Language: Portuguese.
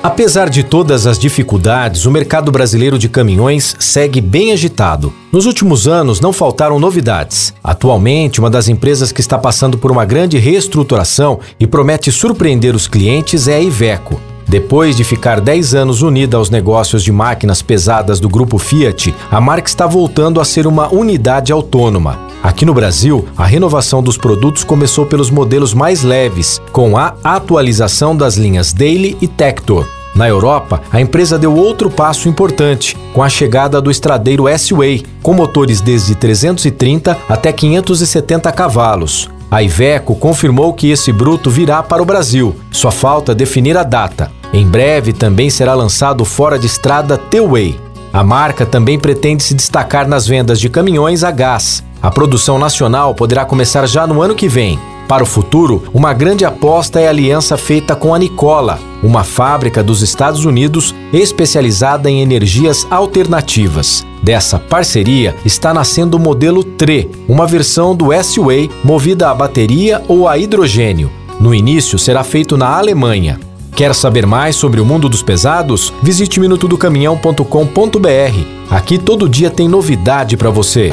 Apesar de todas as dificuldades, o mercado brasileiro de caminhões segue bem agitado. Nos últimos anos, não faltaram novidades. Atualmente, uma das empresas que está passando por uma grande reestruturação e promete surpreender os clientes é a Iveco. Depois de ficar 10 anos unida aos negócios de máquinas pesadas do grupo Fiat, a marca está voltando a ser uma unidade autônoma. Aqui no Brasil, a renovação dos produtos começou pelos modelos mais leves, com a atualização das linhas Daily e Tector. Na Europa, a empresa deu outro passo importante, com a chegada do estradeiro S-Way, com motores desde 330 até 570 cavalos. A Iveco confirmou que esse bruto virá para o Brasil, só falta definir a data. Em breve também será lançado fora de estrada T-Way. A marca também pretende se destacar nas vendas de caminhões a gás. A produção nacional poderá começar já no ano que vem. Para o futuro, uma grande aposta é a aliança feita com a Nicola, uma fábrica dos Estados Unidos especializada em energias alternativas. Dessa parceria está nascendo o modelo TRE, uma versão do S-Way movida a bateria ou a hidrogênio. No início será feito na Alemanha. Quer saber mais sobre o mundo dos pesados? Visite minutodocaminhão.com.br. Aqui todo dia tem novidade para você.